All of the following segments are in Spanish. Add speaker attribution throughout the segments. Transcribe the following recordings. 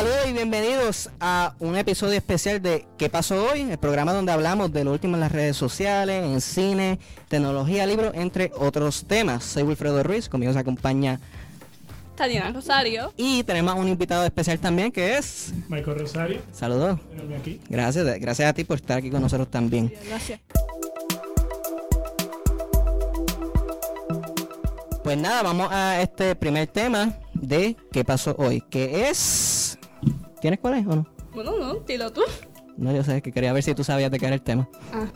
Speaker 1: Saludos y bienvenidos a un episodio especial de ¿Qué pasó hoy? El programa donde hablamos de lo último en las redes sociales, en cine, tecnología, libros, entre otros temas. Soy Wilfredo Ruiz, conmigo se acompaña
Speaker 2: Tatiana Rosario.
Speaker 1: y tenemos un invitado especial también que es...
Speaker 3: Michael Rosario,
Speaker 1: Saludos.
Speaker 3: aquí.
Speaker 1: Gracias, gracias a ti por estar aquí con nosotros también.
Speaker 2: Gracias.
Speaker 1: Pues nada, vamos a este primer tema de ¿Qué pasó hoy? Que es... ¿Tienes cuál es o no?
Speaker 2: Bueno, no, dilo tú.
Speaker 1: No, yo sé que quería ver si tú sabías de qué era el tema.
Speaker 2: Ah.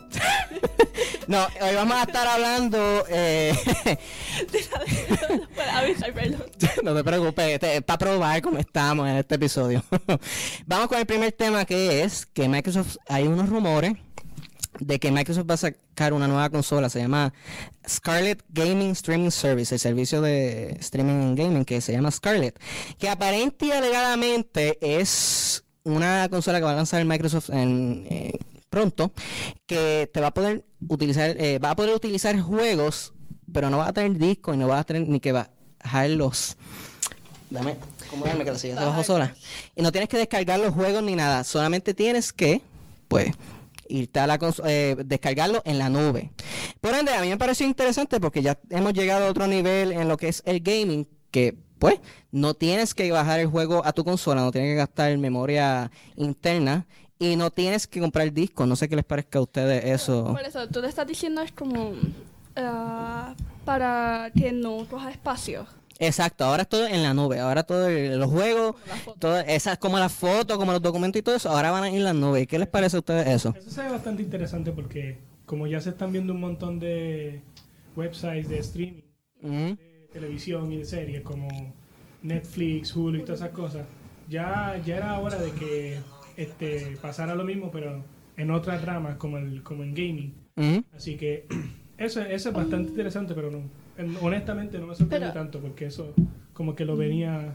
Speaker 1: No, hoy vamos a estar hablando... Eh, no te preocupes, para probar cómo estamos en este episodio. vamos con el primer tema que es que Microsoft, hay unos rumores de que Microsoft va a sacar una nueva consola, se llama Scarlett Gaming Streaming Service, el servicio de streaming en gaming que se llama Scarlett, que aparente y alegadamente es una consola que va a lanzar Microsoft en, eh, pronto, que te va a poder utilizar, eh, va a poder utilizar juegos, pero no va a tener disco y no va a tener ni que bajar los Dame, acomodarme que la silla se bajó sola. Y no tienes que descargar los juegos ni nada. Solamente tienes que, pues, irte a la eh, descargarlo en la nube. Por ende, a mí me pareció interesante porque ya hemos llegado a otro nivel en lo que es el gaming, que pues no tienes que bajar el juego a tu consola, no tienes que gastar memoria interna y no tienes que comprar discos. No sé qué les parezca a ustedes eso.
Speaker 2: Por eso, tú te estás diciendo es como ah, para que no coja espacio.
Speaker 1: Exacto, ahora es todo en la nube, ahora todo el- los juegos, todo, esas como las fotos, como los documentos y todo eso, ahora van a ir en la nube. ¿Qué les parece a ustedes eso?
Speaker 3: Eso se ve bastante interesante porque como ya se están viendo un montón de websites de streaming, de televisión y de series como Netflix, Hulu y todas esas cosas, ya, ya era hora de que este, pasara lo mismo pero en otras ramas como, el, como en gaming. Así que eso, eso es bastante interesante pero no, honestamente no me sorprende
Speaker 2: Pero-
Speaker 3: tanto porque eso como que lo venía...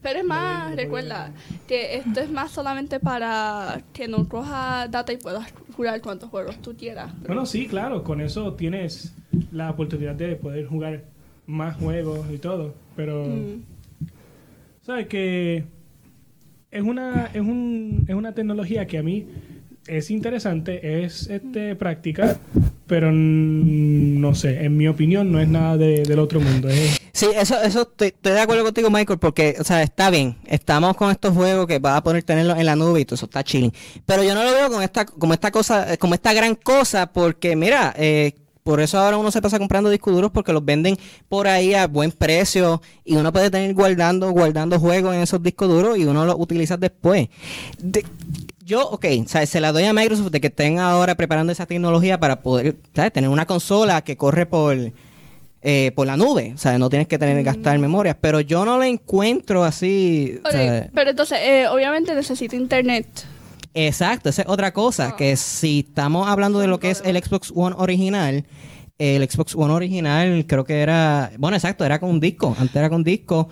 Speaker 2: Pero es más, recuerda que esto es más solamente para que no coja data y puedas jugar cuantos juegos tú quieras.
Speaker 3: Bueno, sí, claro, con eso tienes la oportunidad de poder jugar más juegos y todo, pero
Speaker 2: Mm.
Speaker 3: sabes que es una es un es una tecnología que a mí es interesante, es este práctica, pero no sé, en mi opinión no es nada de- del otro mundo.
Speaker 1: Sí, eso, eso estoy, estoy de acuerdo contigo, Michael, porque, o sea, está bien. Estamos con estos juegos que vas a poder tenerlos en la nube y todo eso está chilling. Pero yo no lo veo con esta, como esta cosa, como esta gran cosa, porque mira, eh, por eso ahora uno se pasa comprando discos duros porque los venden por ahí a buen precio y uno puede tener guardando, guardando juegos en esos discos duros y uno los utiliza después. De- yo, ok, ¿sabes? se la doy a Microsoft de que estén ahora preparando esa tecnología para poder, ¿sabes? Tener una consola que corre por eh, por la nube, o sea, no tienes que tener que gastar memorias, pero yo no la encuentro así,
Speaker 2: pero entonces, eh, obviamente necesita internet.
Speaker 1: Exacto, esa es otra cosa,
Speaker 2: Ah.
Speaker 1: que si estamos hablando de lo que es el Xbox One original, el Xbox One original creo que era, bueno, exacto, era con un disco, antes era con disco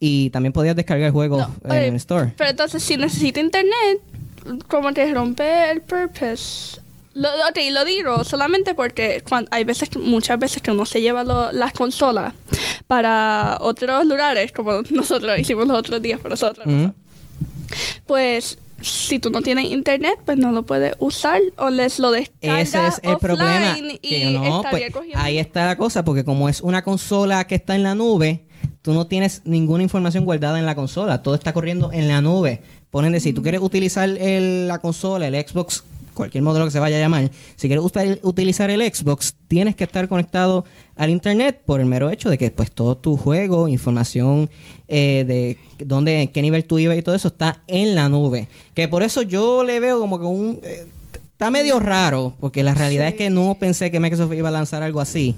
Speaker 1: y también podías descargar el juego
Speaker 2: No,
Speaker 1: en el store.
Speaker 2: Pero entonces, si necesita internet, como que rompe el purpose. Lo, ok, lo digo solamente porque hay veces, muchas veces que uno se lleva lo- las consolas para otros lugares, como nosotros hicimos los otros días para nosotros.
Speaker 1: Ujú.
Speaker 2: Pues, si tú no tienes internet, pues no lo puedes usar o les lo descargas
Speaker 1: Ese es el problema. Que no, pues, ahí está la cosa, porque como es una consola que está en la nube, tú no tienes ninguna información guardada en la consola. Todo está corriendo en la nube. Ponen de si tú quieres utilizar el- la consola, el Xbox, cualquier modelo que se vaya a llamar, si quieres usta- utilizar el Xbox, tienes que estar conectado al internet por el mero hecho de que pues todo tu juego, información eh, de dónde, en qué nivel tú ibas y todo eso está en la nube. Que por eso yo le veo como que un eh, está medio raro, porque la realidad es que no pensé que Microsoft iba a lanzar algo así.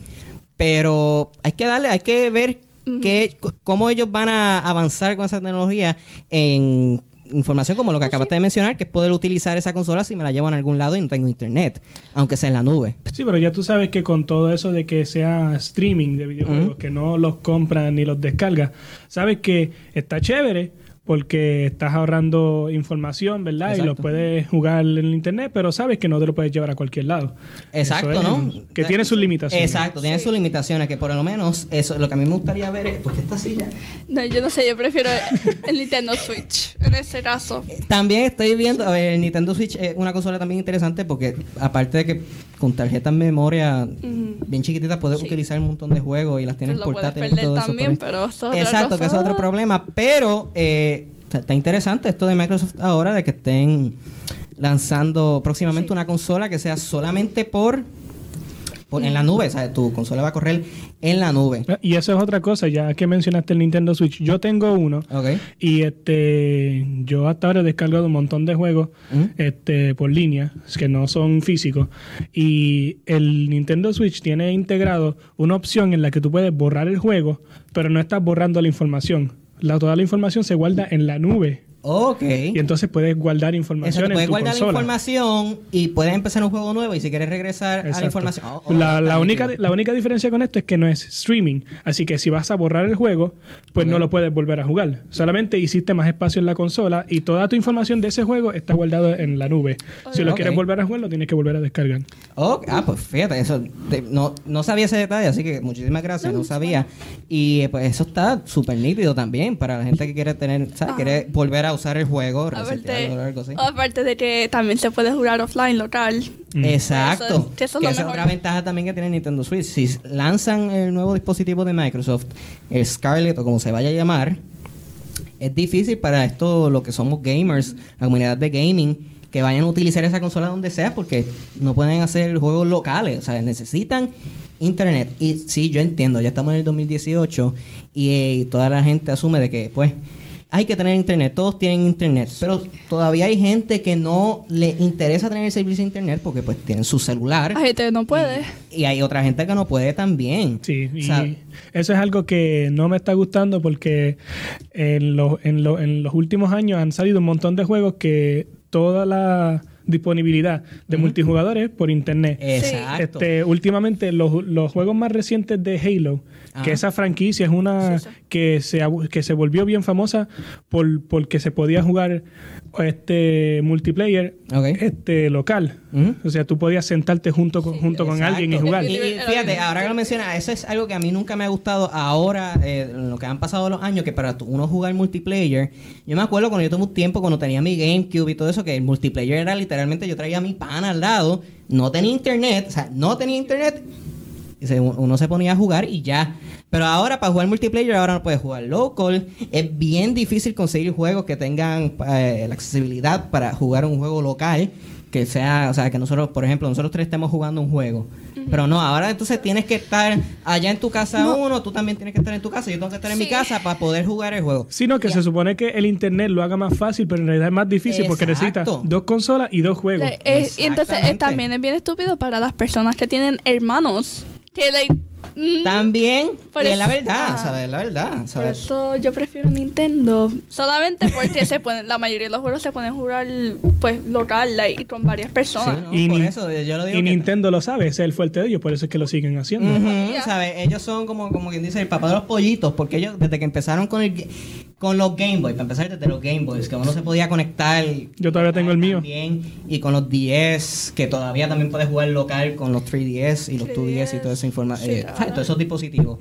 Speaker 1: Pero hay que darle, hay que ver qué, c- cómo ellos van a avanzar con esa tecnología en información como lo que acabaste de mencionar, que es poder utilizar esa consola si me la llevo en algún lado y no tengo internet, aunque sea en la nube.
Speaker 3: Sí, pero ya tú sabes que con todo eso de que sea streaming de videojuegos, que no los compran ni los descargas, sabes que está chévere porque estás ahorrando información, ¿verdad? Y lo puedes jugar en el internet, pero sabes que no te lo puedes llevar a cualquier lado.
Speaker 1: Exacto,
Speaker 3: es-
Speaker 1: ¿no?
Speaker 3: Que tiene sus limitaciones.
Speaker 1: Exacto, tiene sus limitaciones, que por lo menos eso lo que a mí me gustaría ver es, porque esta silla...
Speaker 2: No, yo no sé, yo prefiero el Nintendo Switch en ese caso.
Speaker 1: También estoy viendo, a ver, el Nintendo Switch es una consola también interesante porque aparte de que con tarjetas memoria bien chiquititas puedes
Speaker 2: Sí.
Speaker 1: utilizar un montón de juegos y las tienes portátiles y todo
Speaker 2: también, pero eso es otra
Speaker 1: Exacto, que es otro problema, pero eh, está, está interesante esto de Microsoft ahora de que estén lanzando próximamente una consola que sea solamente por en la nube, o sea, tu consola va a correr en la nube.
Speaker 3: Y eso es otra cosa, ya que mencionaste el Nintendo Switch. Yo tengo uno.
Speaker 1: Ok.
Speaker 3: Y este, yo hasta ahora he descargado un montón de juegos
Speaker 1: ¿Mm?
Speaker 3: este, por línea, que no son físicos. Y el Nintendo Switch tiene integrado una opción en la que tú puedes borrar el juego, pero no estás borrando la información. La, toda la información se guarda en la nube.
Speaker 1: Ok.
Speaker 3: Y entonces puedes guardar información
Speaker 1: Exacto,
Speaker 3: en
Speaker 1: puedes
Speaker 3: tu
Speaker 1: guardar la información y puedes empezar un juego nuevo y si quieres regresar a la información. oh, oh,
Speaker 3: la, única, la única diferencia con esto es que no es streaming. Así que si vas a borrar el juego, pues no lo puedes volver a jugar. Solamente hiciste más espacio en la consola y toda tu información de ese juego está guardada en la nube. Si lo quieres volver a jugar, lo tienes que volver a descargar.
Speaker 1: Ah, pues fíjate, eso te- no, no sabía ese detalle, así que muchísimas gracias, no sabía. Y eh, pues eso está súper nítido también para la gente que quiere tener, ¿sabes? Quiere volver a usar el juego,
Speaker 2: Aparte,
Speaker 1: algo así.
Speaker 2: aparte de que también se puede jugar offline local.
Speaker 3: Mm.
Speaker 1: Exacto.
Speaker 2: Eso eso es
Speaker 1: que esa es otra ventaja también que tiene Nintendo Switch. Si lanzan el nuevo dispositivo de Microsoft, el Scarlett o como se vaya a llamar, es difícil para esto, lo que somos gamers, la comunidad de gaming, que vayan a utilizar esa consola donde sea porque no pueden hacer juegos locales. O sea, necesitan internet. Y sí, yo entiendo, ya estamos en el 2018 y, eh, toda la gente asume de que, pues, hay que tener internet, todos tienen internet, pero todavía hay gente que no le interesa tener el servicio de internet porque pues tienen su celular
Speaker 2: Hay gente que no puede.
Speaker 1: y hay otra gente que no puede también.
Speaker 3: Sí, y
Speaker 1: O sea,
Speaker 3: eso es algo que no me está gustando porque en, los en, lo- en los últimos años han salido un montón de juegos que toda la disponibilidad de multijugadores por internet.
Speaker 1: Exacto.
Speaker 3: Este, últimamente los, los juegos más recientes de Halo,
Speaker 1: Ajá.
Speaker 3: que esa franquicia es una
Speaker 2: Sí, sí.
Speaker 3: que se que se volvió bien famosa por porque se podía jugar este multiplayer este local. O sea, tú podías sentarte junto con, junto con alguien y jugar.
Speaker 1: Y, y fíjate, ahora que lo mencionas, eso es algo que a mí nunca me ha gustado ahora, eh, lo que han pasado los años, que para uno jugar multiplayer, yo me acuerdo cuando yo tuve un tiempo, cuando tenía mi GameCube y todo eso, que el multiplayer era literalmente, yo traía a mi pana al lado, no tenía internet, o sea, no tenía internet, uno se ponía a jugar y ya. Pero ahora para jugar multiplayer ahora no puedes jugar local. Es bien difícil conseguir juegos que tengan eh, la accesibilidad para jugar un juego local. Que sea, o sea, que nosotros, por ejemplo, nosotros tres estemos jugando un juego. Pero no, ahora entonces tienes que estar allá en tu casa uno, tú también tienes que estar en tu casa, yo tengo que estar en mi casa para poder jugar el juego.
Speaker 3: Sino que se supone que el internet lo haga más fácil, pero en realidad es más difícil porque necesitas dos consolas y dos juegos.
Speaker 2: Le- eh, y entonces eh, también es bien estúpido para las personas que tienen hermanos. Que like, mm,
Speaker 1: También,
Speaker 2: Por
Speaker 1: y es la verdad,
Speaker 2: ah.
Speaker 1: ¿sabes? La verdad,
Speaker 2: Por
Speaker 1: ¿sabes?
Speaker 2: eso yo prefiero Nintendo. Solamente porque se pueden, la mayoría de los juegos se pueden jugar pues local like, con varias
Speaker 1: Sí,
Speaker 2: personas.
Speaker 1: no,
Speaker 3: Y
Speaker 1: por
Speaker 3: ni-
Speaker 1: eso yo lo digo
Speaker 3: y
Speaker 1: que-
Speaker 3: Nintendo lo sabe, ese es el fuerte de ellos, por eso es que lo siguen haciendo.
Speaker 1: ¿sabes? Ellos son como, como quien dice el papá de los pollitos, porque ellos desde que empezaron con el, con los Game Boys, para empezar desde los Game Boys, que uno se podía conectar.
Speaker 3: Yo todavía tengo el mío.
Speaker 1: También, y con los 10, que todavía también puedes jugar local con los 3DS y los 2DS y toda esa información,
Speaker 2: Sí,
Speaker 1: todos esos dispositivos.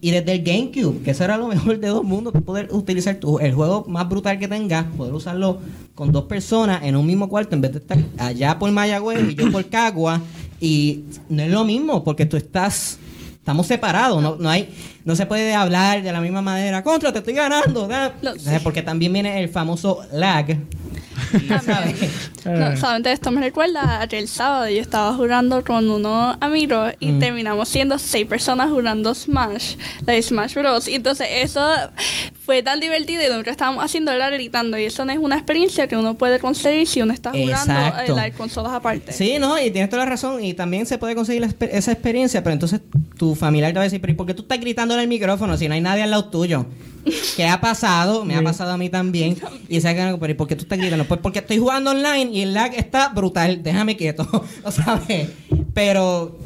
Speaker 1: Y desde el GameCube, que eso era lo mejor de dos mundos, tú poder utilizar tu, el juego más brutal que tengas, poder usarlo con dos personas en un mismo cuarto, en vez de estar allá por Mayagüez y yo por Cagua. Y no es lo mismo, porque tú estás, estamos separados, no, no hay, no se puede hablar de la misma manera, contra, te estoy ganando, da".
Speaker 2: No,
Speaker 1: O sea,
Speaker 2: sí.
Speaker 1: porque también viene el famoso lag. ¿sabes?
Speaker 2: No,
Speaker 3: Ah.
Speaker 2: solamente esto me recuerda a que el sábado yo estaba jugando con unos amigos y
Speaker 1: Mm.
Speaker 2: terminamos siendo seis personas jugando Smash, la Smash Bros. Y entonces eso fue tan divertido y lo que estábamos haciendo era gritando y eso no es una experiencia que uno puede conseguir si uno está jugando eh, las consolas aparte.
Speaker 1: Sí, no, y tienes toda la razón. Y también se puede conseguir exper- esa experiencia, pero entonces tu familiar te va a decir, pero ¿y por qué tú estás gritando en el micrófono si no hay nadie al lado tuyo? ¿Qué ha pasado? Me ha pasado a mí también. Y se pero ¿y por qué tú estás gritando? Pues porque estoy jugando online y el lag está brutal. Déjame quieto. ¿Lo sabes? Pero,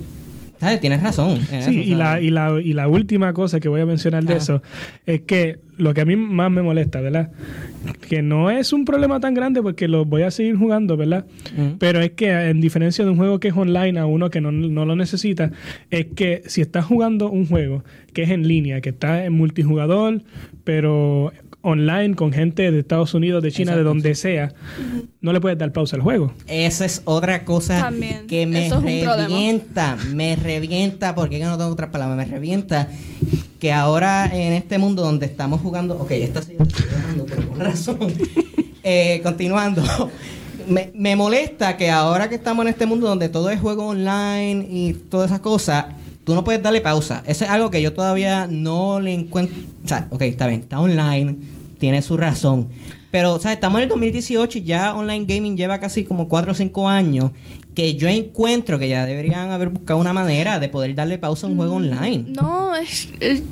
Speaker 1: Tienes razón.
Speaker 3: Sí, y la, y, la, y la última cosa que voy a mencionar de
Speaker 1: Ah.
Speaker 3: eso es que lo que a mí más me molesta, ¿verdad? Que no es un problema tan grande porque lo voy a seguir jugando, ¿verdad?
Speaker 1: Mm.
Speaker 3: Pero es que en diferencia de un juego que es online a uno que no, no lo necesita, es que si estás jugando un juego que es en línea, que está en multijugador, pero online con gente de Estados Unidos, de China, de donde sea, no le puedes dar pausa al juego.
Speaker 1: Esa es otra cosa
Speaker 2: También.
Speaker 1: que me
Speaker 2: es
Speaker 1: revienta, me revienta, porque no tengo otras palabras, me revienta que ahora en este mundo donde estamos jugando, ok, esta sí estoy pero con razón, Eh, continuando, me, me molesta que ahora que estamos en este mundo donde todo es juego online y todas esas cosas, tú no puedes darle pausa. Eso es algo que yo todavía no le encuentro, o sea, ok, está bien, está online, tiene su razón. Pero, o sea, estamos en el 2018 y ya online gaming lleva casi como 4 o 5 años que yo encuentro que ya deberían haber buscado una manera de poder darle pausa a un juego online.
Speaker 2: No, es, es,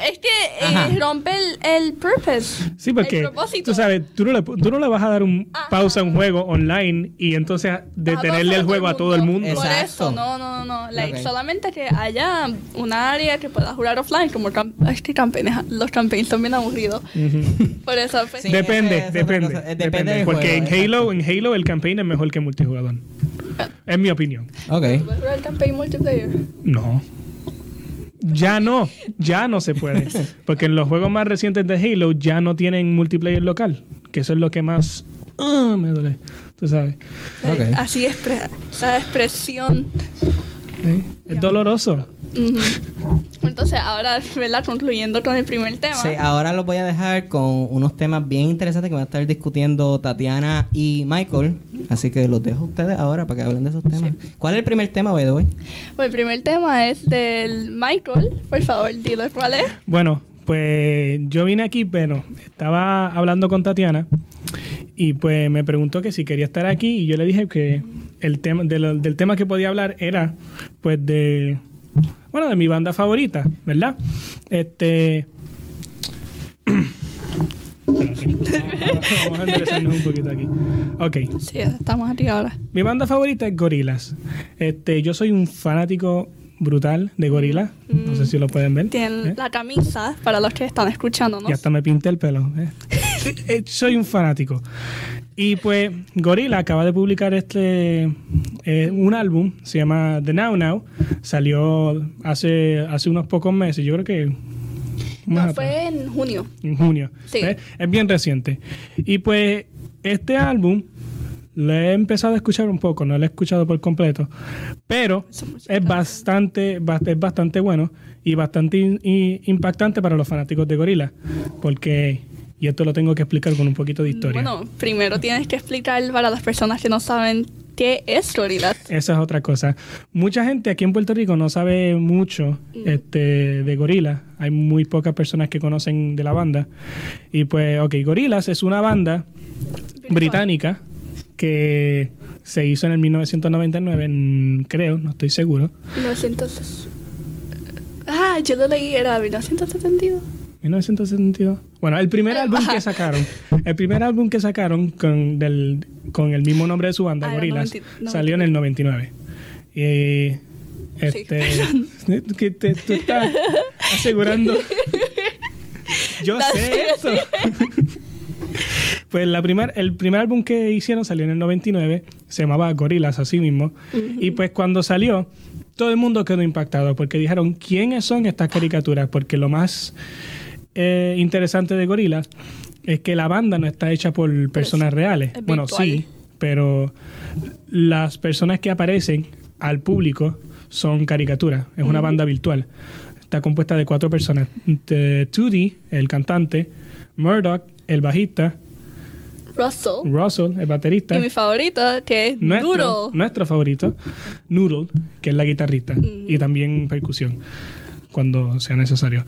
Speaker 2: es que eh, rompe el, el purpose.
Speaker 3: Sí, porque
Speaker 2: el propósito.
Speaker 3: tú sabes, tú no, le, tú no le vas a dar un
Speaker 2: Ajá.
Speaker 3: pausa a un juego online y entonces detenerle el juego a todo el mundo.
Speaker 2: Por
Speaker 1: Exacto.
Speaker 2: eso, no, no, no. Like. Solamente que haya un área que pueda jugar offline, como es que campaigns, los campaigns son bien aburridos. Por eso, pues,
Speaker 1: Sí,
Speaker 3: depende,
Speaker 1: es
Speaker 3: depende,
Speaker 1: cosa. Depende
Speaker 3: Porque
Speaker 1: juego,
Speaker 3: en Halo, en Halo el campaign es mejor que multijugador. Es mi opinión.
Speaker 1: Ok.
Speaker 2: ¿puedes jugar el campaign multiplayer?
Speaker 3: No. Ya no, ya no se puede. Porque en los juegos más recientes de Halo ya no tienen multiplayer local. Que eso es lo que más ah, me duele. Tú sabes.
Speaker 2: Así es, esa expresión.
Speaker 3: ¿Eh? Es doloroso.
Speaker 2: Entonces, ahora, ¿verdad? Concluyendo con el primer tema.
Speaker 1: Sí, ahora los voy a dejar con unos temas bien interesantes que van a estar discutiendo Tatiana y Michael. Así que los dejo a ustedes ahora para que hablen de esos temas. ¿Cuál es el primer tema, by the way?
Speaker 2: Pues el primer tema es del Michael. Por favor, dilo cuál es.
Speaker 3: Bueno, pues yo vine aquí, pero estaba hablando con Tatiana y pues me preguntó que si quería estar aquí y yo le dije que el tema de lo- del tema que podía hablar era pues de bueno, de mi banda favorita, ¿verdad? Este Vamos a enderezarnos un poquito aquí. Ok.
Speaker 2: Sí, estamos aquí ahora.
Speaker 3: Mi banda favorita es Gorillaz. Este, yo soy un fanático brutal de Gorillaz. No sé si lo pueden ver.
Speaker 2: Tienen
Speaker 3: ¿eh?
Speaker 2: la camisa para los que están escuchando, ¿no?
Speaker 3: Y hasta me pinté el pelo. ¿eh? Eh, Soy un fanático. Y pues Gorilla acaba de publicar este eh, un álbum, se llama The Now Now. Salió hace, hace unos pocos meses, yo creo que
Speaker 2: No,
Speaker 3: atrás,
Speaker 2: fue en junio.
Speaker 3: en junio.
Speaker 2: Sí.
Speaker 3: ¿eh? Es bien reciente. Y pues este álbum lo he empezado a escuchar un poco, no lo he escuchado por completo, pero es bastante, ba- es bastante bueno y bastante in- impactante para los fanáticos de Gorilla, porque, y esto lo tengo que explicar con un poquito de historia.
Speaker 2: Bueno, primero tienes que explicar para las personas que no saben qué es Gorillaz.
Speaker 3: Esa es otra cosa. Mucha gente aquí en Puerto Rico no sabe mucho este, de Gorillaz. Hay muy pocas personas que conocen de la banda. Y pues, ok, Gorillaz es una banda británica que se hizo en el 1999, en- creo, no estoy seguro.
Speaker 2: 1900. Ah, yo lo leí, era 1972.
Speaker 3: 1972. Bueno, el primer álbum que sacaron, el primer álbum que sacaron con, del, con el mismo nombre de su banda,
Speaker 2: Ah,
Speaker 3: Gorillaz,
Speaker 2: 90,
Speaker 3: salió en el 99. Y este, que te, tú estás asegurando. Yo sé eso. Pues la primer, el primer álbum que hicieron salió en el 99, se llamaba Gorillaz así mismo. Y pues cuando salió, todo el mundo quedó impactado porque dijeron, ¿quiénes son estas caricaturas? Porque lo más eh, interesante de Gorillaz es que la banda no está hecha por personas reales.
Speaker 2: es
Speaker 3: Bueno, sí, pero las personas que aparecen al público son caricaturas. Es una banda virtual. Está compuesta de cuatro personas. De Tootie, el cantante, Murdoch, el bajista,
Speaker 2: Russell.
Speaker 3: Russell, el baterista,
Speaker 2: Y mi favorito, que es
Speaker 3: nuestro,
Speaker 2: Duro.
Speaker 3: nuestro favorito, Noodle, que es la guitarrista, y también percusión, cuando sea necesario.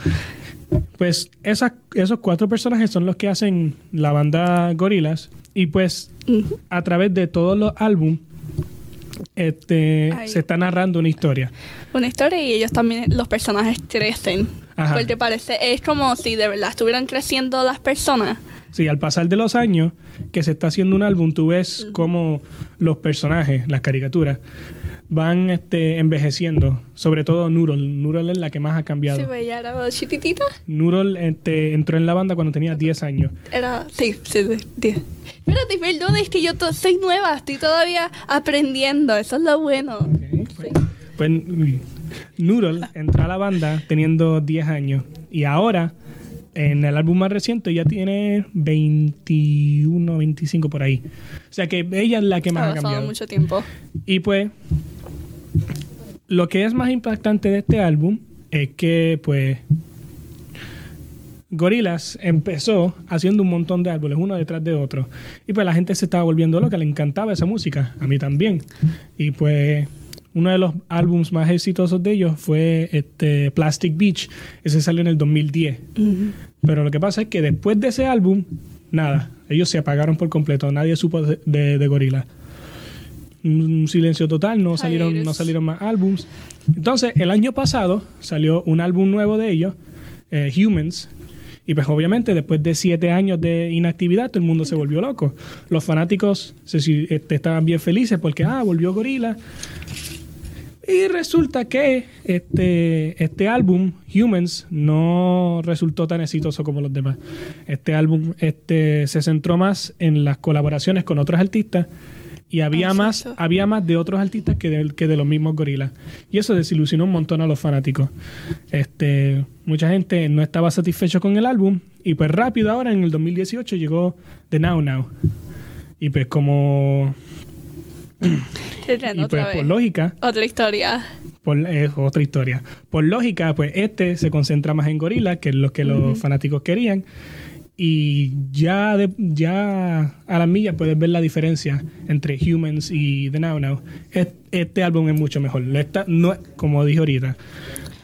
Speaker 3: Pues esas, esos cuatro personajes son los que hacen la banda Gorillaz, y pues a través de todos los álbumes este,
Speaker 2: Ay.
Speaker 3: se está narrando una historia.
Speaker 2: Una historia y ellos también, los personajes crecen.
Speaker 3: Ajá.
Speaker 2: Porque parece, es como si de verdad estuvieran creciendo las personas.
Speaker 3: Sí, al pasar de los años que se está haciendo un álbum, tú ves cómo los personajes, las caricaturas, van este, envejeciendo. Sobre todo Nurol. Nurol es la que más ha cambiado.
Speaker 2: Sí, pues ella era chiquitita.
Speaker 3: Nurol este, entró en la banda cuando tenía 10 años.
Speaker 2: Era, sí, sí, sí. sí. Espérate, perdón, es que yo soy nueva, estoy todavía aprendiendo, eso es lo bueno.
Speaker 3: Ok, pues, pues, uy, Nurol entró a la banda teniendo 10 años. Y ahora, en el álbum más reciente, ya tiene 21, 25 por ahí. O sea que ella es la que más
Speaker 2: Ha
Speaker 3: ha
Speaker 2: pasado
Speaker 3: cambiado.
Speaker 2: mucho tiempo.
Speaker 3: Y pues, lo que es más impactante de este álbum es que, pues, Gorillaz empezó haciendo un montón de álbumes, uno detrás de otro. Y pues la gente se estaba volviendo loca, le encantaba esa música, a mí también. Y pues, uno de los álbumes más exitosos de ellos fue este Plastic Beach, ese salió en el 2010. Pero lo que pasa es que después de ese álbum, nada, ellos se apagaron por completo, nadie supo de, de, de Gorillaz un silencio total, no salieron, no salieron más álbums. Entonces, el año pasado salió un álbum nuevo de ellos, eh, Humans, y pues obviamente después de siete años de inactividad todo el mundo se volvió loco. Los fanáticos se, este, estaban bien felices porque, ah, volvió Gorila. Y resulta que este, este álbum, Humans, no resultó tan exitoso como los demás. Este álbum este, se centró más en las colaboraciones con otros artistas y había
Speaker 2: Ah,
Speaker 3: más, había más de otros artistas que de, que de los mismos gorilas. Y eso desilusionó un montón a los fanáticos. Este, mucha gente no estaba satisfecho con el álbum y pues rápido ahora en el 2018 llegó The Now Now. Y pues como y pues por lógica,
Speaker 2: Otra historia.
Speaker 3: por, es otra historia. Por lógica, pues este se concentra más en Gorilla, que es lo que los fanáticos querían. Y ya, de- ya a la milla puedes ver la diferencia entre Humans y The Now Now. Es- Este, álbum es mucho mejor. No, como dije ahorita,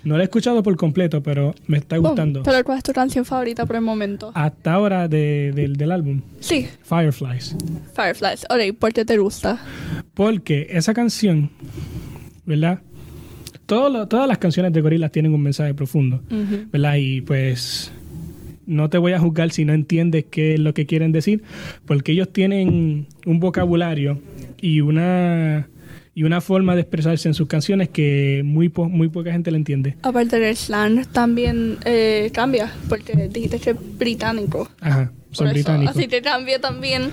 Speaker 3: no lo he escuchado por completo, pero me está gustando.
Speaker 2: Oh, pero ¿cuál es tu canción favorita por el momento?
Speaker 3: Hasta ahora de- del- del álbum,
Speaker 2: Sí,
Speaker 3: Fireflies.
Speaker 2: Fireflies. Ok, ¿por qué te gusta?
Speaker 3: Porque esa canción, ¿verdad? Todo lo- todas las canciones de Gorillaz tienen un mensaje profundo. ¿verdad? Y pues no te voy a juzgar si no entiendes qué es lo que quieren decir, porque ellos tienen un vocabulario y una y una forma de expresarse en sus canciones que muy po- muy poca gente le entiende.
Speaker 2: Aparte del slang también eh, cambia, porque dijiste que es británico.
Speaker 3: Ajá, son británicos.
Speaker 2: Así que cambia también.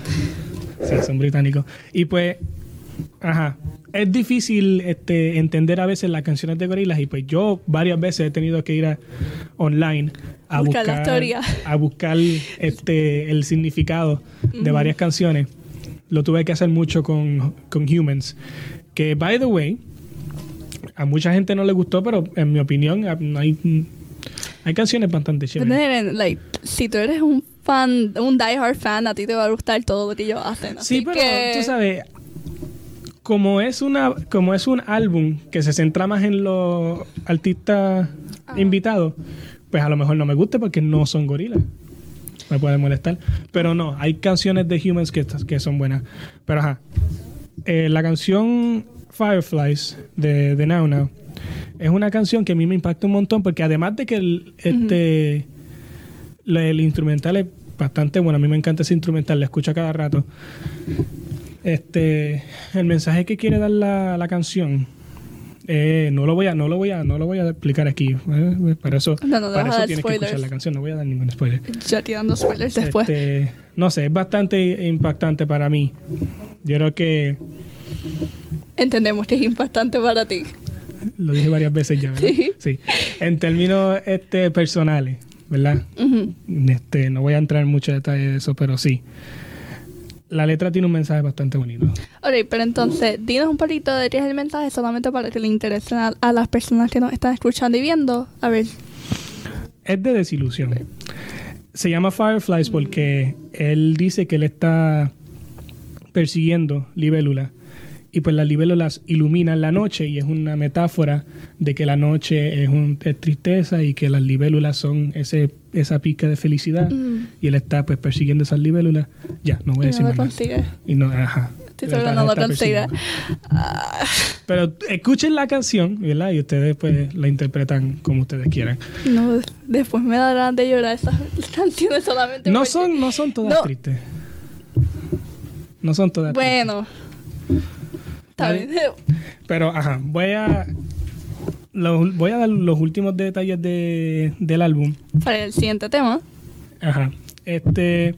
Speaker 3: Sí, son británicos. Y pues, ajá, es difícil este, entender a veces las canciones de gorilas y pues yo varias veces he tenido que ir a, online a
Speaker 2: Buscar
Speaker 3: buscar,
Speaker 2: la historia.
Speaker 3: a buscar este, el significado de varias canciones. Lo tuve que hacer mucho con, con Humans. Que, by the way, a mucha gente no le gustó, pero en mi opinión hay, hay canciones bastante chéveres.
Speaker 2: Like, si tú eres un fan, un diehard fan, a ti te va a gustar todo lo que ellos hacen.
Speaker 3: Sí, pero
Speaker 2: que-
Speaker 3: tú sabes, como es una, como es un álbum que se centra más en los artistas
Speaker 2: Ah.
Speaker 3: invitados, pues a lo mejor no me guste porque no son gorilas. Me puede molestar. Pero no, hay canciones de Humans que, que son buenas. Pero ajá. Eh, la canción Fireflies de, de Now Now es una canción que a mí me impacta un montón porque además de que el, este, la- el instrumental es bastante bueno, a mí me encanta ese instrumental, lo escucho a cada rato. Este, el mensaje que quiere dar la, la canción eh, no lo voy a no lo voy a no lo voy a explicar aquí eh, para eso
Speaker 2: No, no,
Speaker 3: para eso tienes que
Speaker 2: spoilers.
Speaker 3: escuchar la canción no voy a dar ningún spoiler
Speaker 2: Ya tirando spoilers después.
Speaker 3: Este, no sé es bastante impactante para mí yo creo que
Speaker 2: Entendemos que es impactante para ti.
Speaker 3: lo dije varias veces ya ¿verdad?
Speaker 2: Sí.
Speaker 3: en términos este personales verdad
Speaker 2: Ujú.
Speaker 3: este no voy a entrar en mucho detalle de eso pero sí la letra tiene un mensaje bastante bonito
Speaker 2: Ok, pero entonces, dinos un poquito de qué es el mensaje solamente para que le interesen a, a las personas que nos están escuchando y viendo. A ver.
Speaker 3: es de desilusión. Se llama Fireflies porque él dice que él está persiguiendo libélulas. Y pues las libélulas iluminan la noche y es una metáfora de que la noche es, un, es tristeza y que las libélulas son ese, esa pica de felicidad.
Speaker 2: Mm.
Speaker 3: Y él está pues persiguiendo esas libélulas. Ya, no voy a
Speaker 2: Y
Speaker 3: decir
Speaker 2: no
Speaker 3: más. Y no, ajá.
Speaker 2: Estoy
Speaker 3: está-
Speaker 2: no lo consigue. Ah,
Speaker 3: Pero escuchen la canción, ¿verdad? Y ustedes pues la interpretan como ustedes quieran.
Speaker 2: no, después me darán de llorar esas canciones solamente.
Speaker 3: No
Speaker 2: porque-
Speaker 3: son, no son todas
Speaker 2: No.
Speaker 3: tristes. No son todas tristes.
Speaker 2: Bueno. Está bien.
Speaker 3: Pero, ajá, voy a. lo- voy a dar los últimos detalles de, del álbum.
Speaker 2: Para el siguiente tema.
Speaker 3: Ajá. Este.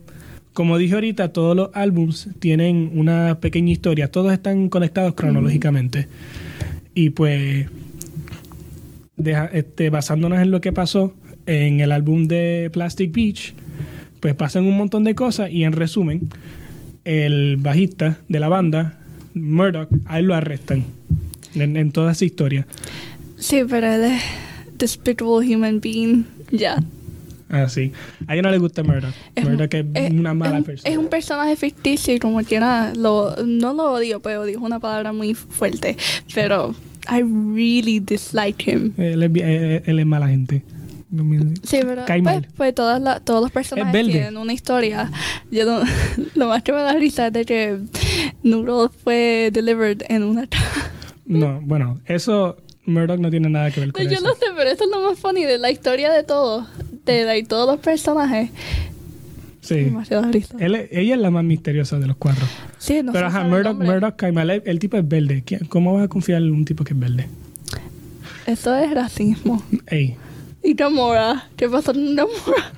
Speaker 3: Como dije ahorita, todos los álbums tienen una pequeña historia. Todos están conectados cronológicamente. Y pues. deja- este, basándonos en lo que pasó en el álbum de Plastic Beach, pues pasan un montón de cosas. Y en resumen, el bajista de la banda, Murdoch, a él lo arrestan. En, en toda esa historia.
Speaker 2: Sí, pero él es despicable human being. Ya.
Speaker 3: Así. A ella no le gusta Murdoch. Murdoch es, una mala
Speaker 2: es
Speaker 3: persona.
Speaker 2: Es un personaje ficticio y como quiera, lo, no lo odio, pero dijo una palabra muy fuerte. Pero I really dislike him.
Speaker 3: Él es, bi- eh, él es mala gente.
Speaker 2: Sí, pero pues, pues todas la- todos los personajes tienen una historia. Yo no- lo más que me da risa es de que Noodle fue delivered en una.
Speaker 3: No, bueno, eso Murdoch no tiene nada que ver con
Speaker 2: Yo
Speaker 3: eso.
Speaker 2: lo sé, pero eso es lo más funny de la historia de todos. De, de todos los personajes.
Speaker 3: Sí.
Speaker 2: Demasiado.
Speaker 3: Él ella es la más misteriosa de los cuatro.
Speaker 2: Sí, no
Speaker 3: Pero ajá, Murdoch. Murdoch cae mal. El, tipo es verde. ¿Quién- ¿Cómo vas a confiar en un tipo que es verde?
Speaker 2: Eso es racismo.
Speaker 3: Ey,
Speaker 2: Y Gamora. ¿Qué pasó con Gamora?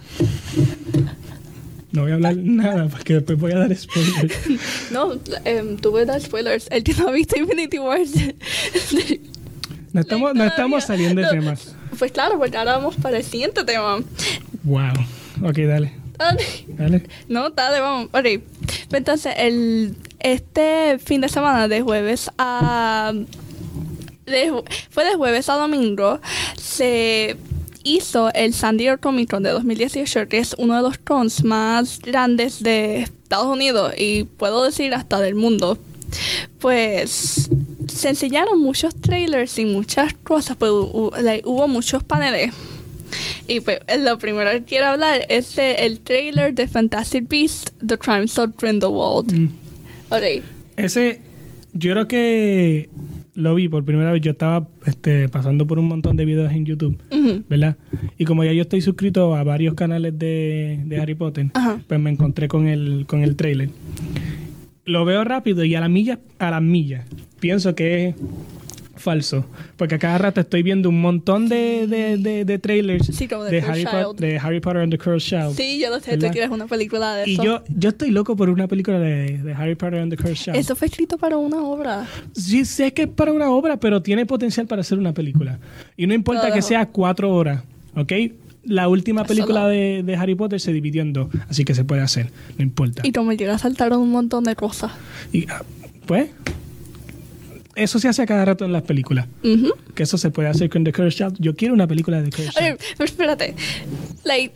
Speaker 3: no voy a hablar nada porque después voy a dar spoilers.
Speaker 2: No, em, tuve dar spoilers. El que no ha visto Infinity Wars.
Speaker 3: No estamos, no estamos saliendo de temas.
Speaker 2: Pues claro, porque ahora vamos para el siguiente tema.
Speaker 3: Wow. Ok, dale.
Speaker 2: Dale.
Speaker 3: Dale.
Speaker 2: No, dale, vamos. Ok. Entonces, el, este fin de semana, de jueves a. de fue de jueves a domingo, se hizo el San Diego Comic Con de 2018, que es uno de los cons más grandes de Estados Unidos y puedo decir hasta del mundo. Pues se enseñaron muchos trailers y muchas cosas, pues hubo muchos paneles. Y pues lo primero que quiero hablar es de el trailer de Fantastic Beasts, The Crimes of Grindelwald.
Speaker 3: Mm.
Speaker 2: Ok.
Speaker 3: Ese, yo creo que lo vi por primera vez. Yo estaba este, pasando por un montón de videos en YouTube. ¿verdad? Y como ya yo estoy suscrito a varios canales de, de Harry Potter, pues me encontré con el, con el trailer. Lo veo rápido y a la milla, a la milla, pienso que es falso. Porque a cada rato estoy viendo un montón de, de, de, de trailers
Speaker 2: Sí, como de
Speaker 3: Harry de Potter and the Cursed Child.
Speaker 2: Sí, yo lo sé,
Speaker 3: ¿Verdad?
Speaker 2: tú quieres una película de
Speaker 3: Y
Speaker 2: eso.
Speaker 3: yo, yo estoy loco por una película de, de Harry Potter and the Cursed Child.
Speaker 2: Eso fue escrito para una obra.
Speaker 3: Sí, sé que es para una obra, pero tiene potencial para ser una película. Y no importa que sea cuatro horas, ¿ok? La última película de, de Harry Potter se dividió en dos, así que se puede hacer, no importa.
Speaker 2: Y como llega saltaron un montón de cosas.
Speaker 3: Y, ah, pues, eso se hace a cada rato en las películas.
Speaker 2: Ujú.
Speaker 3: Que eso se puede hacer con The Cursed Child. Yo quiero una película de The Cursed
Speaker 2: Oye,
Speaker 3: Child.
Speaker 2: pero espérate. Like,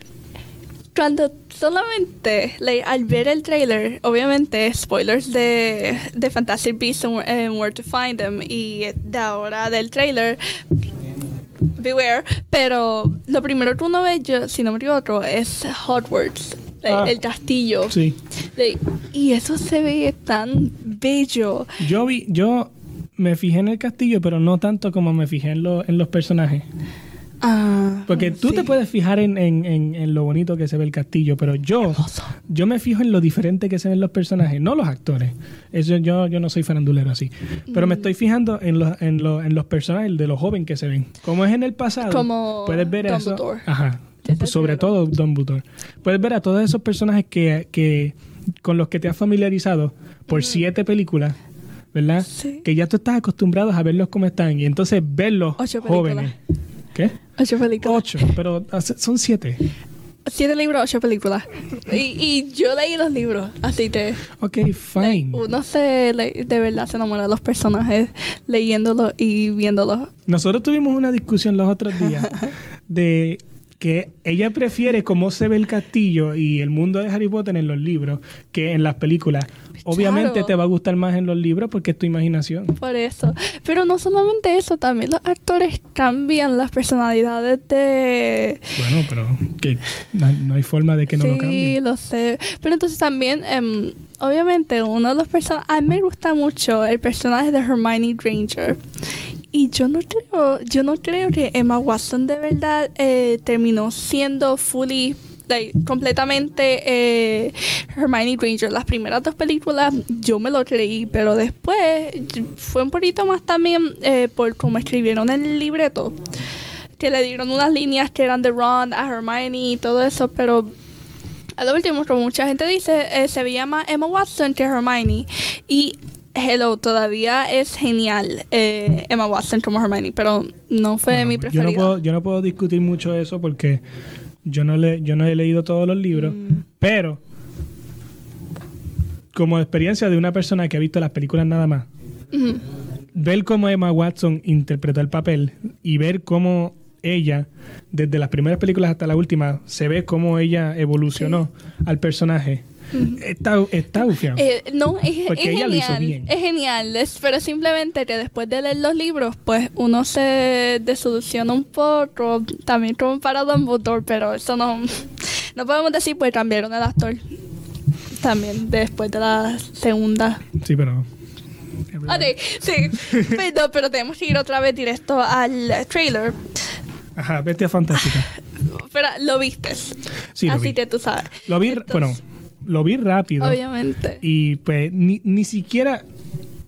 Speaker 2: cuando solamente, like, al ver el trailer, obviamente, spoilers de, de Fantastic Beasts and, and Where to Find Them y de ahora del trailer, Beware. Pero lo primero que uno ve, yo, si no me equivoco, es Hogwarts, like,
Speaker 3: Ah.
Speaker 2: el castillo.
Speaker 3: Sí.
Speaker 2: Y eso se ve tan bello.
Speaker 3: Yo vi, yo me fijé en el castillo, pero no tanto como me fijé en, lo- en los personajes.
Speaker 2: Ah,
Speaker 3: Porque tú
Speaker 2: sí.
Speaker 3: te puedes fijar en, en- en- en lo bonito que se ve el castillo, pero yo, yo me fijo en lo diferente que se ven los personajes, no los actores. Eso yo, yo no soy farandulero así. Pero
Speaker 2: Mm.
Speaker 3: me estoy fijando en los, en, los, en los personajes de los jóvenes que se ven. Como es en el pasado,
Speaker 2: Como
Speaker 3: puedes ver eso. Ajá. Sobre todo Dumbledore. Puedes ver a todos esos personajes que, que con los que te has familiarizado por siete películas. ¿Verdad?
Speaker 2: Sí.
Speaker 3: Que ya tú estás acostumbrado a verlos como están y entonces verlos
Speaker 2: Ocho películas.
Speaker 3: ¿Qué?
Speaker 2: Ocho películas.
Speaker 3: Ocho, pero son siete.
Speaker 2: Siete libros, ocho películas. Y, y yo leí los libros, así que
Speaker 3: Ok, fine.
Speaker 2: uno se le- de verdad se enamora de los personajes leyéndolos y viéndolos.
Speaker 3: Nosotros tuvimos una discusión los otros días de que ella prefiere cómo se ve el castillo y el mundo de Harry Potter en los libros que en las películas. Obviamente
Speaker 2: Claro.
Speaker 3: te va a gustar más en los libros porque es tu imaginación.
Speaker 2: Por eso. Pero no solamente eso, también los actores cambian las personalidades de...
Speaker 3: Bueno, pero que no, no hay forma de que no
Speaker 2: sí,
Speaker 3: lo cambien.
Speaker 2: lo sé. Pero entonces también, em, obviamente, uno de los personajes... A mí me gusta mucho el personaje de Hermione Granger. Y yo no creo, yo no creo que Emma Watson de verdad eh, terminó siendo fully like, completamente eh, Hermione Granger. Las primeras dos películas yo me lo creí, pero después fue un poquito más también eh, por cómo escribieron el libreto. Que le dieron unas líneas que eran de Ron a Hermione y todo eso, pero a lo último, como mucha gente dice, se veía más Emma Watson que Hermione. Y Hello, todavía es genial eh, Emma Watson como Hermione, pero no fue
Speaker 3: Bueno,
Speaker 2: mi
Speaker 3: yo
Speaker 2: preferida.
Speaker 3: no, puedo, yo no puedo discutir mucho eso porque yo no, le, yo no he leído todos los libros,
Speaker 2: Mm.
Speaker 3: pero como experiencia de una persona que ha visto las películas nada más, ver cómo Emma Watson interpretó el papel y ver cómo ella, desde las primeras películas hasta la última, se ve cómo ella evolucionó al personaje. Está, está.
Speaker 2: Eh, no, es, es genial. Es genial, es- pero simplemente que después de leer los libros, pues uno se desilusiona un poco, también como para Dumbledore, pero eso no, no podemos decir, pues cambiaron el actor también después de la segunda.
Speaker 3: Sí, pero...
Speaker 2: Ok, sí, pero, pero tenemos que ir otra vez directo al trailer.
Speaker 3: Ajá, bestia fantástica.
Speaker 2: Pero lo viste.
Speaker 3: Sí, lo
Speaker 2: Así
Speaker 3: vi.
Speaker 2: que tú sabes.
Speaker 3: Lo vi,
Speaker 2: Entonces,
Speaker 3: bueno, lo vi rápido.
Speaker 2: Obviamente.
Speaker 3: Y pues ni, ni siquiera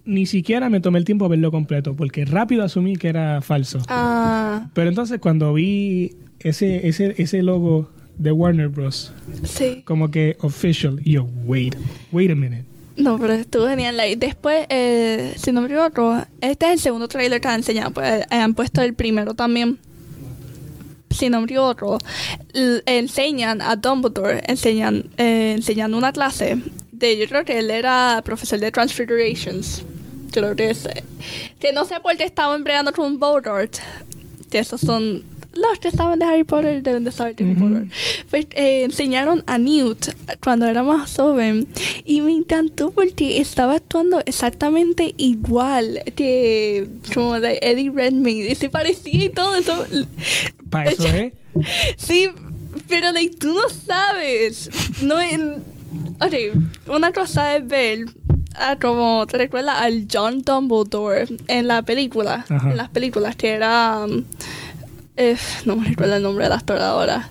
Speaker 3: ni siquiera me tomé el tiempo a verlo completo porque rápido asumí que era falso.
Speaker 2: Ah,
Speaker 3: Pero entonces cuando vi ese ese ese logo de Warner Bros.
Speaker 2: sí.
Speaker 3: como que official, y yo wait, wait a minute.
Speaker 2: No, pero estuvo genial. Y después, eh, si no me equivoco, este es el segundo trailer que han enseñado. Pues eh, han puesto el primero también. Si no me equivoco, l- enseñan a Dumbledore, enseñan, eh, enseñando una clase. De, yo creo que él era profesor de Transfigurations. Yo creo que es. Que no sé por qué estaba empleando con Voldemort. Que esos son. Los que saben de Harry Potter deben de saber de Harry. Potter. Pues eh, enseñaron a Newt cuando era más joven y me encantó porque estaba actuando exactamente igual que como de Eddie Redmayne y se parecía y todo eso.
Speaker 3: Para eso es.
Speaker 2: Sí, pero like, tú no sabes. No en... Ok, una cosa es ver a como te recuerda al John Dumbledore en la película,
Speaker 3: Ajá.
Speaker 2: en las películas que era um, eh, no me recuerdo el nombre del actor ahora.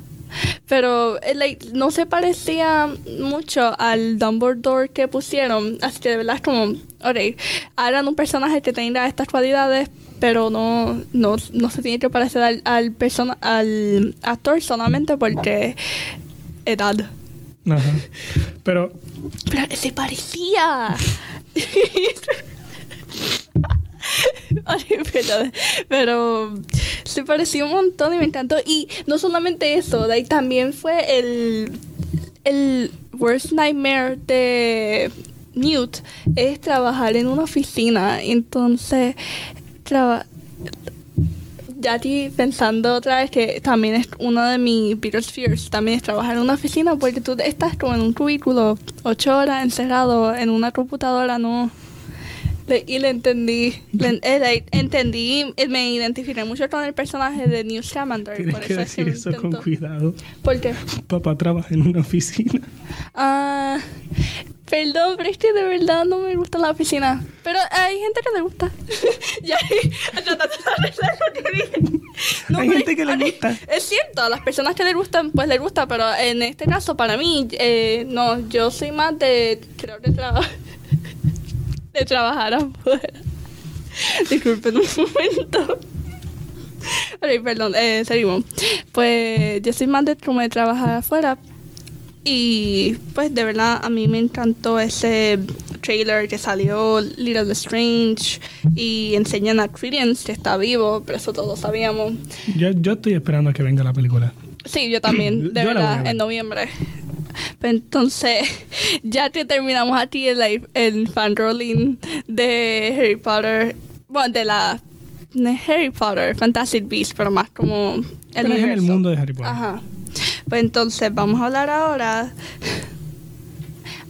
Speaker 2: Pero eh, like, no se parecía mucho al Dumbledore que pusieron. Así que de verdad es como, ok, hagan un personaje que tenga estas cualidades, pero no, no, no se tiene que parecer al, al, persona, al actor solamente porque edad.
Speaker 3: Ajá. Pero
Speaker 2: Pero se parecía. Pero, pero se pareció un montón y me encantó. Y no solamente eso, de ahí también fue el, el worst nightmare de Newt, es trabajar en una oficina. Entonces, traba- ya aquí pensando otra vez que también es uno de mis biggest fears, también es trabajar en una oficina porque tú estás como en un cubículo ocho horas encerrado en una computadora, no. Le- y le entendí, le- eh, like, entendí, eh, me identifiqué mucho con el personaje de Newt Scamander.
Speaker 3: tienes
Speaker 2: por
Speaker 3: que
Speaker 2: eso es
Speaker 3: decir eso con cuidado.
Speaker 2: ¿Por qué?
Speaker 3: Papá trabaja en una oficina.
Speaker 2: Ah, perdón, pero es que de verdad no me gusta la oficina. Pero hay gente que le gusta. ya, tratando de arreglar lo que dije. No,
Speaker 3: Hay gente que le gusta.
Speaker 2: Es cierto, a las personas que le gustan, pues les gusta, pero en este caso, para mí, eh, no, yo soy más de, creo que trabajar, de trabajar afuera. Disculpen un momento. Ok, perdón, eh, seguimos. Pues yo soy más de como de trabajar afuera. Y pues de verdad a mí me encantó ese trailer que salió Little Strange y enseñan a Credence que está vivo, pero eso todos sabíamos.
Speaker 3: Yo, yo estoy esperando a que venga la película.
Speaker 2: Sí, yo también, de
Speaker 3: Yo
Speaker 2: verdad,
Speaker 3: ver.
Speaker 2: en noviembre. Pues entonces, ya que terminamos aquí el, el fan rolling de Harry Potter, bueno, de la de Harry Potter, Fantastic Beasts, pero más como el
Speaker 3: Pero es en el mundo de Harry Potter.
Speaker 2: Ajá. Pues entonces vamos a hablar ahora.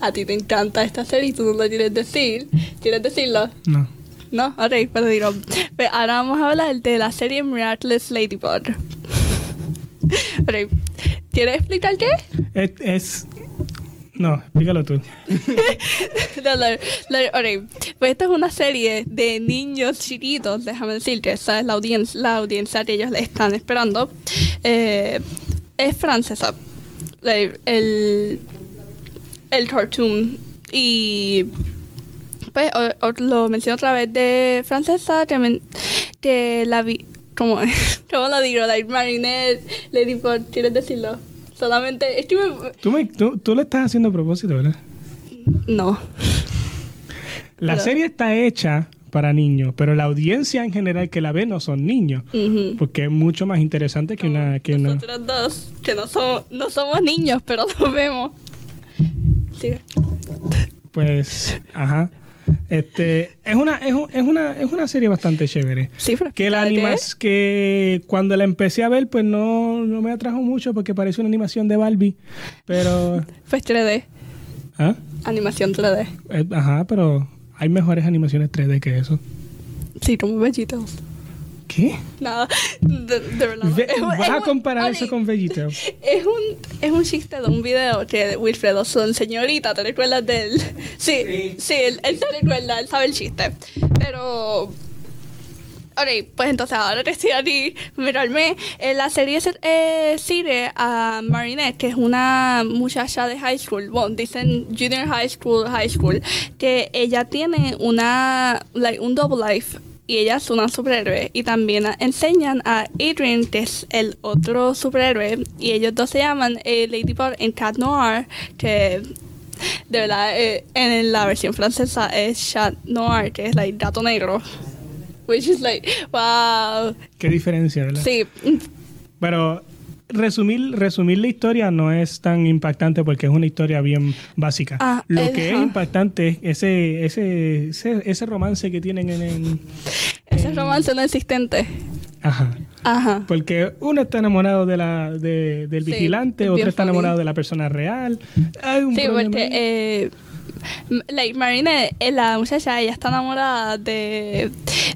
Speaker 2: A ti te encanta esta serie y tú no lo quieres decir. ¿Quieres decirlo?
Speaker 3: No.
Speaker 2: No, ok, pero digo. Pues ahora vamos a hablar de la serie Miraculous Ladybug. Ok, ¿Quieres explicar qué?
Speaker 3: Es, es- No, explícalo tú.
Speaker 2: No, no, no, ok. Pues esta es una serie de niños chiquitos, déjame decirte, esa es la audiencia, la audiencia que ellos le están esperando. Eh, es francesa. el, el cartoon. Y pues o- o- lo menciono otra vez de Francesa, que, que la vi, como, ¿cómo lo digo? Like Marinette, Lady Bird, ¿quieres decirlo? Solamente, es que me-
Speaker 3: Tú, me- tú, tú lo estás haciendo a propósito, ¿verdad?
Speaker 2: no.
Speaker 3: La
Speaker 2: Pero-
Speaker 3: serie está hecha para niños, pero la audiencia en general que la ve no son niños. Porque es mucho más interesante que una... Que una...
Speaker 2: Nosotros dos, que no somos, no somos niños, pero lo vemos. Sí.
Speaker 3: Pues, ajá. Este, es una, es, un- es una, es una serie bastante chévere.
Speaker 2: Sí, pero
Speaker 3: Que la animas que cuando la empecé a ver, pues no, no me atrajo mucho porque parece una animación de Barbie. Pero,
Speaker 2: Pues 3D,
Speaker 3: ¿ah?
Speaker 2: animación 3D.
Speaker 3: Eh, ajá, pero hay mejores animaciones 3D que eso.
Speaker 2: Sí, como bellitos.
Speaker 3: ¿Qué?
Speaker 2: Nada, de, de verdad.
Speaker 3: Ve-
Speaker 2: Es un-
Speaker 3: ¿Vas
Speaker 2: es
Speaker 3: a comparar eso con VeggieTales?
Speaker 2: Es un, es un chiste de un video que Wilfredo son señorita, ¿te recuerdas de él? Sí, sí, él, él se recuerda, él sabe el chiste. Pero. Ok, pues entonces ahora que estoy aquí, mirarme. En la serie se eh, sigue a Marinette, que es una muchacha de high school, bueno, dicen junior high school, high school, que ella tiene una, like, un double life y ella es una superhéroe. Y también a- enseñan a Adrian, que es el otro superhéroe, y ellos dos se llaman eh, Ladybug y Cat Noir, que de verdad eh, en la versión francesa es Chat Noir, que es like gato negro. Which is like, wow.
Speaker 3: ¿Qué diferencia, verdad?
Speaker 2: Sí,
Speaker 3: Pero resumir, resumir la historia no es tan impactante porque es una historia bien básica.
Speaker 2: Ah,
Speaker 3: Lo que es impactante es ese, ese, ese, ese romance que tienen en, en-
Speaker 2: ese
Speaker 3: en-
Speaker 2: romance no existente.
Speaker 3: Ajá.
Speaker 2: Ajá.
Speaker 3: Porque uno está enamorado de la, de- del
Speaker 2: Sí,
Speaker 3: vigilante,
Speaker 2: es
Speaker 3: otro está
Speaker 2: funny.
Speaker 3: enamorado de la persona real. Hay un
Speaker 2: Sí,
Speaker 3: problema
Speaker 2: porque eh, like Marinette, eh, la muchacha, ella está enamorada de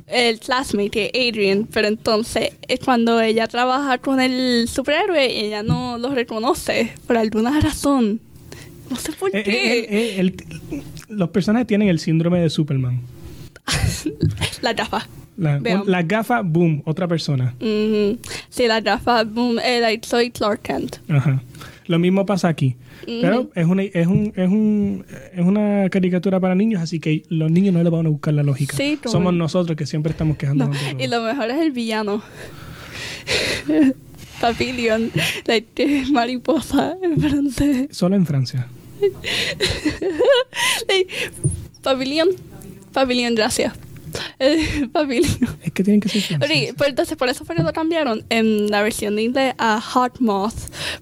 Speaker 2: el classmate, Adrian, pero entonces es cuando ella trabaja con el superhéroe, ella no lo reconoce por alguna razón. No sé por
Speaker 3: Eh,
Speaker 2: qué.
Speaker 3: eh, eh, el- los personajes tienen el síndrome de Superman.
Speaker 2: La gafa.
Speaker 3: La, gafas, boom, otra persona.
Speaker 2: Ujú. Sí, la gafa, boom, eh, like, soy Clark Kent.
Speaker 3: Ajá. Lo mismo pasa aquí. Pero es una, es, un, es, un, es una caricatura para niños, así que los niños no le van a buscar la lógica.
Speaker 2: Sí,
Speaker 3: Somos nosotros que siempre estamos
Speaker 2: No,
Speaker 3: de todo.
Speaker 2: y lo mejor es el villano. Papillon, like, mariposa en francés.
Speaker 3: Solo en Francia.
Speaker 2: Like, Pavilion, pavilion, gracias. Eh.
Speaker 3: Es que tienen que ser franceses.
Speaker 2: Ok, pues entonces por eso fue que lo cambiaron en la versión de inglés a Hot Moth.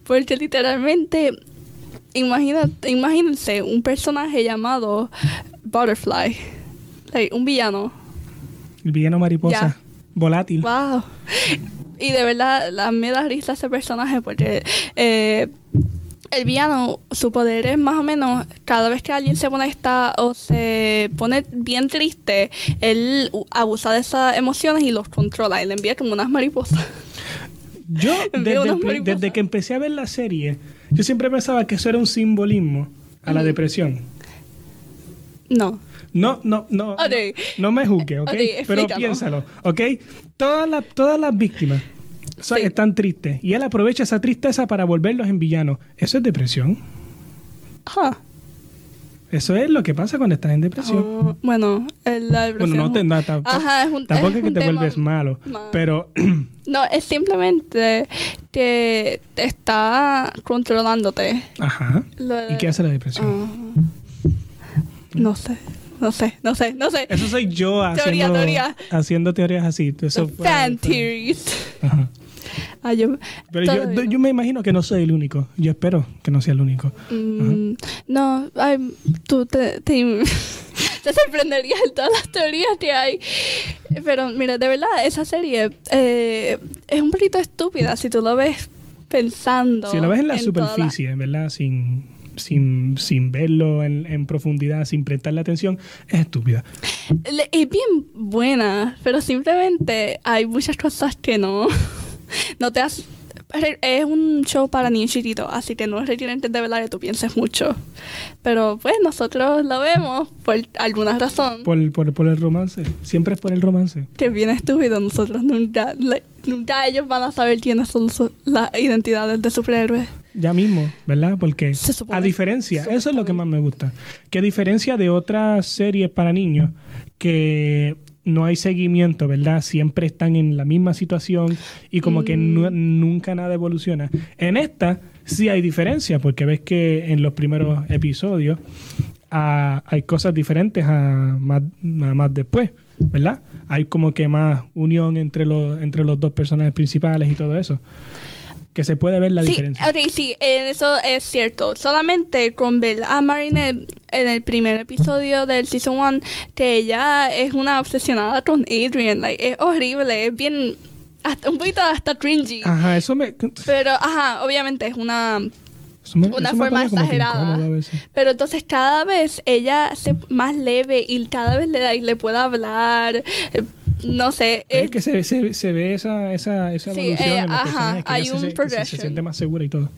Speaker 2: Porque literalmente, imagina, imagínense un personaje llamado Butterfly. Like, un villano.
Speaker 3: El villano mariposa. Volátil.
Speaker 2: Wow. Y de verdad, la, me da risa ese personaje porque eh, el villano, su poder es más o menos, cada vez que alguien se molesta o se pone bien triste, él abusa de esas emociones y los controla le envía como unas mariposas.
Speaker 3: Yo, desde,
Speaker 2: unas
Speaker 3: el pri-
Speaker 2: mariposas.
Speaker 3: desde que empecé a ver la serie, yo siempre pensaba que eso era un simbolismo a la depresión.
Speaker 2: No.
Speaker 3: No, no, no. No, no me juzgue, ¿ok? Pero piénsalo, ¿ok? Todas las, todas las víctimas so-
Speaker 2: Sí.
Speaker 3: están tristes y él aprovecha esa tristeza para volverlos en villanos. ¿Eso es depresión?
Speaker 2: Ajá.
Speaker 3: Eso es lo que pasa cuando estás en depresión.
Speaker 2: Oh, bueno, la
Speaker 3: bueno, no te
Speaker 2: depresión-
Speaker 3: no, tampoco,
Speaker 2: Ajá, es un-
Speaker 3: tampoco
Speaker 2: es
Speaker 3: es que te vuelves malo,
Speaker 2: ma-
Speaker 3: pero
Speaker 2: No, es simplemente que te está controlándote.
Speaker 3: ajá.
Speaker 2: De-
Speaker 3: ¿Y qué hace la depresión?
Speaker 2: Ah, no sé, no sé, no sé, no sé.
Speaker 3: Eso soy yo
Speaker 2: Teoría,
Speaker 3: haciendo,
Speaker 2: teoría.
Speaker 3: haciendo teorías así. Eso
Speaker 2: Fan theories.
Speaker 3: Ajá.
Speaker 2: Ah, yo,
Speaker 3: Pero yo, yo me imagino que no soy el único. Yo espero que no sea el único.
Speaker 2: Mm, no, ay, tú te, te, te sorprenderías de todas las teorías que hay. Pero mira, de verdad, esa serie eh, es un poquito estúpida si tú lo ves pensando.
Speaker 3: Si lo ves en la
Speaker 2: toda
Speaker 3: superficie, ¿verdad? Sin, sin, sin verlo en, en profundidad, sin prestarle atención, es estúpida.
Speaker 2: Es bien buena, pero simplemente hay muchas cosas que no, no te has... Es un show para niños chiquitos, así que no es requerente de verdad que tú pienses mucho. Pero pues nosotros lo vemos por alguna razón.
Speaker 3: Por, por, por el romance. Siempre es por el romance.
Speaker 2: que bien estúpido. Nosotros nunca, le- nunca ellos van a saber quiénes son su- las identidades de superhéroes.
Speaker 3: ya mismo, ¿verdad? Porque
Speaker 2: supone.
Speaker 3: a diferencia, eso es lo que más me gusta, que a diferencia de otras series para niños que no hay seguimiento, ¿verdad? Siempre están en la misma situación y como que nu- nunca nada evoluciona. En esta sí hay diferencia, porque ves que en los primeros episodios ah, hay cosas diferentes a más, a más después, ¿verdad? Hay como que más unión entre los, entre los dos personajes principales y todo eso. Que se puede ver la
Speaker 2: Sí,
Speaker 3: diferencia.
Speaker 2: ok, sí, eso es cierto. Solamente con ver a Marinette en el primer episodio del Season 1, que ella es una obsesionada con Adrian. Like, es horrible, es bien. Hasta, un poquito hasta cringy.
Speaker 3: Ajá, eso me,
Speaker 2: Pero, ajá, obviamente es una.
Speaker 3: Me-
Speaker 2: Una forma exagerada. Pero entonces cada vez ella se más leve y cada vez le, da- le puede hablar. eh, No sé.
Speaker 3: Es
Speaker 2: es-
Speaker 3: que se, se, se ve esa, esa, esa
Speaker 2: Sí,
Speaker 3: evolución
Speaker 2: eh,
Speaker 3: en
Speaker 2: ajá,
Speaker 3: que
Speaker 2: hay un
Speaker 3: se, se, siente más segura y todo.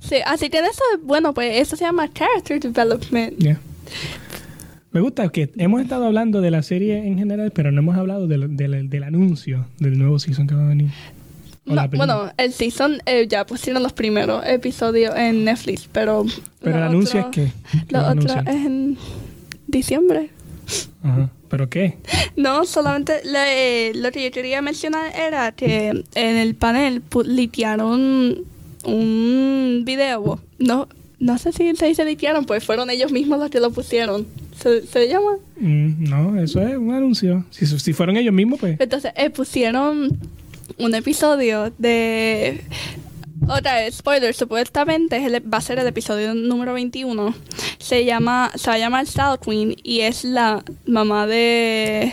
Speaker 2: sí, así que eso, bueno, pues eso se llama character development.
Speaker 3: Ya. Me gusta que hemos estado hablando de la serie en general, pero no hemos hablado del, del, del anuncio del nuevo season que va a venir.
Speaker 2: No, bueno, el season eh, ya pusieron los primeros episodios en Netflix, pero...
Speaker 3: pero el anuncio
Speaker 2: otro-
Speaker 3: es que...
Speaker 2: Lo otro es en diciembre.
Speaker 3: Ajá. ¿Pero qué?
Speaker 2: No, solamente le- lo que yo quería mencionar era que en el panel litearon un video. No, no sé si se dice litearon, pues fueron ellos mismos los que lo pusieron. ¿Se, se llama?
Speaker 3: Mm, no, eso es un anuncio. Si, si fueron ellos mismos, pues...
Speaker 2: Entonces eh, pusieron un episodio de... Otra spoiler, supuestamente va a ser el episodio número 21. Se llama, se va a llamar Sal Queen y es la mamá de...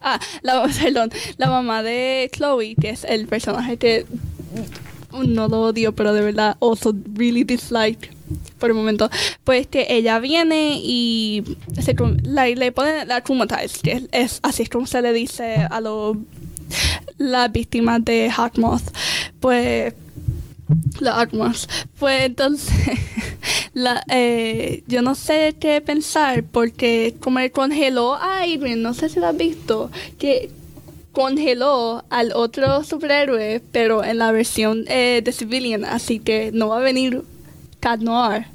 Speaker 2: Ah, la, perdón, la mamá de Chloe, que es el personaje que no lo odio, pero de verdad also really dislike por el momento. Pues que ella viene y se, la, le ponen la traumatized, que es, así como se le dice a los las víctimas de Hawkmoth. Pues la Hawkmoth. Pues entonces la, eh, yo no sé qué pensar porque como él congeló a Irwin, no sé si lo has visto, que congeló al otro superhéroe, pero en la versión eh, de Civilian, así que no va a venir Cat Noir.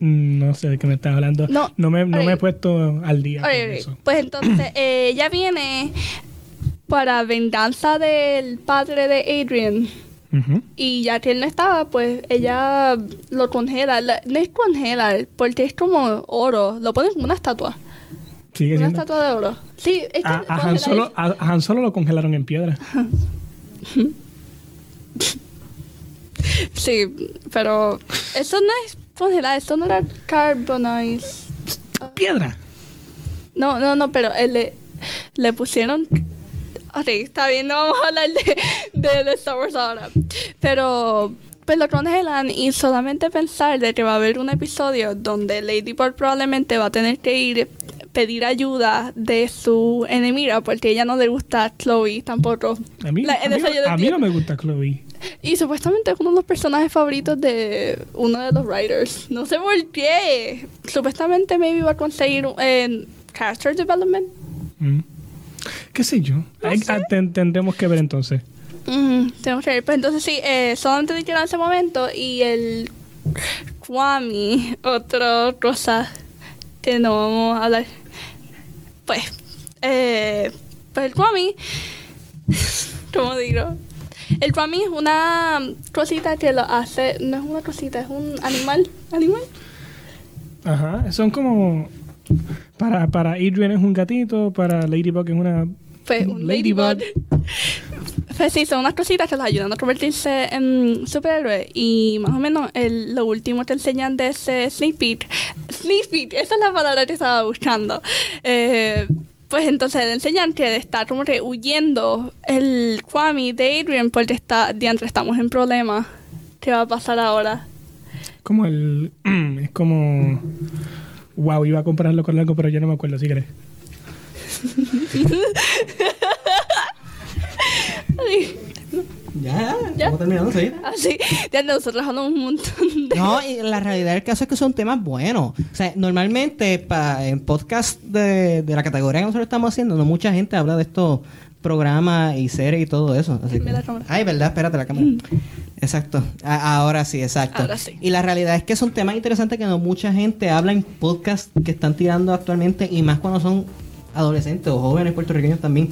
Speaker 3: mm, No sé de qué me estás hablando.
Speaker 2: No,
Speaker 3: me, no me he puesto al día con eso.
Speaker 2: Pues entonces eh, ella viene para venganza del padre de Adrian. Y ya que él no estaba, pues ella lo congela. La- no es congelar, porque es como oro. Lo ponen como una estatua.
Speaker 3: Sigue
Speaker 2: Una
Speaker 3: siendo...
Speaker 2: estatua de oro. Sí, es que
Speaker 3: A, a Han Solo, a, a Han Solo lo congelaron en piedra.
Speaker 2: Sí, pero eso no es congelar, eso no era carbonized.
Speaker 3: ¡Piedra!
Speaker 2: No, no, no, pero él le, le pusieron. Ok, está bien, no vamos a hablar de, de, de Star Wars ahora. Pero pues lo congelan y solamente pensar de que va a haber un episodio donde Lady Bird probablemente va a tener que ir pedir ayuda de su enemiga porque ella no le gusta a Chloe tampoco.
Speaker 3: A mí,
Speaker 2: La-
Speaker 3: a mí a mí no me gusta Chloe.
Speaker 2: Y supuestamente es uno de los personajes favoritos de uno de los writers. No sé por qué. Supuestamente maybe va a conseguir en character development.
Speaker 3: Mm. ¿Qué sé yo? Ah, ten- tendremos que ver entonces.
Speaker 2: Mm, tenemos que ver. Pues entonces sí, eh, solamente dijeron en ese momento y el Kwami, otra cosa que no vamos a hablar. Pues, eh, pues el Kwami, ¿cómo digo? El Kwami es una cosita que lo hace, no es una cosita, es un animal, animal.
Speaker 3: Ajá, son como... Para, para Adrian es un gatito, para Ladybug es una...
Speaker 2: Pues un ladybug. Pues sí, son unas cositas que los ayudan a convertirse en superhéroe. Y más o menos el, lo último que enseñan de ese Sneak Peek. Sneak Peek, esa es la palabra que estaba buscando. Eh, pues entonces le enseñan que está como que huyendo el Kwami de Adrian porque está, diantre, estamos en problemas. ¿Qué va a pasar ahora?
Speaker 3: Como el... Es como... Wow, iba a compararlo con algo, pero yo no me acuerdo, si crees.
Speaker 2: Ay,
Speaker 1: Ya,
Speaker 2: Ya.
Speaker 1: estamos terminando, sí.
Speaker 2: Así, ya nosotros hablamos un montón de...
Speaker 1: No, y la realidad del caso es que son temas buenos. O sea, normalmente pa- en podcast de, de la categoría que nosotros estamos haciendo, no mucha gente habla de estos programas y series y todo eso. Así que-
Speaker 2: la cámara.
Speaker 1: Ay, ¿verdad? Espérate la cámara. Exacto. A- ahora sí, exacto.
Speaker 2: Ahora sí.
Speaker 1: Y la realidad es que son temas interesantes que no mucha gente habla en podcasts que están tirando actualmente y más cuando son adolescentes o jóvenes puertorriqueños también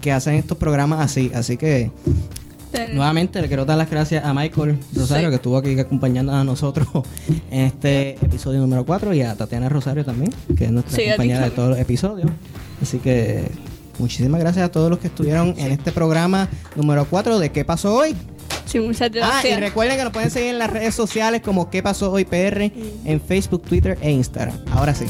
Speaker 1: que hacen estos programas así. Así que
Speaker 2: Pero-
Speaker 1: nuevamente le quiero dar las gracias a Michael Rosario
Speaker 2: Sí.
Speaker 1: que estuvo aquí acompañando a nosotros en este episodio número 4 y a Tatiana Rosario también, que es nuestra
Speaker 2: Sí,
Speaker 1: compañera de todos los episodios. Así que muchísimas gracias a todos los que estuvieron en este programa número 4 de ¿Qué pasó hoy?
Speaker 2: Sí, muchas
Speaker 1: Ah, y
Speaker 2: gracias.
Speaker 1: recuerden que nos pueden seguir en las redes sociales como ¿Qué pasó hoy PR? en Facebook, Twitter e Instagram. Ahora sí.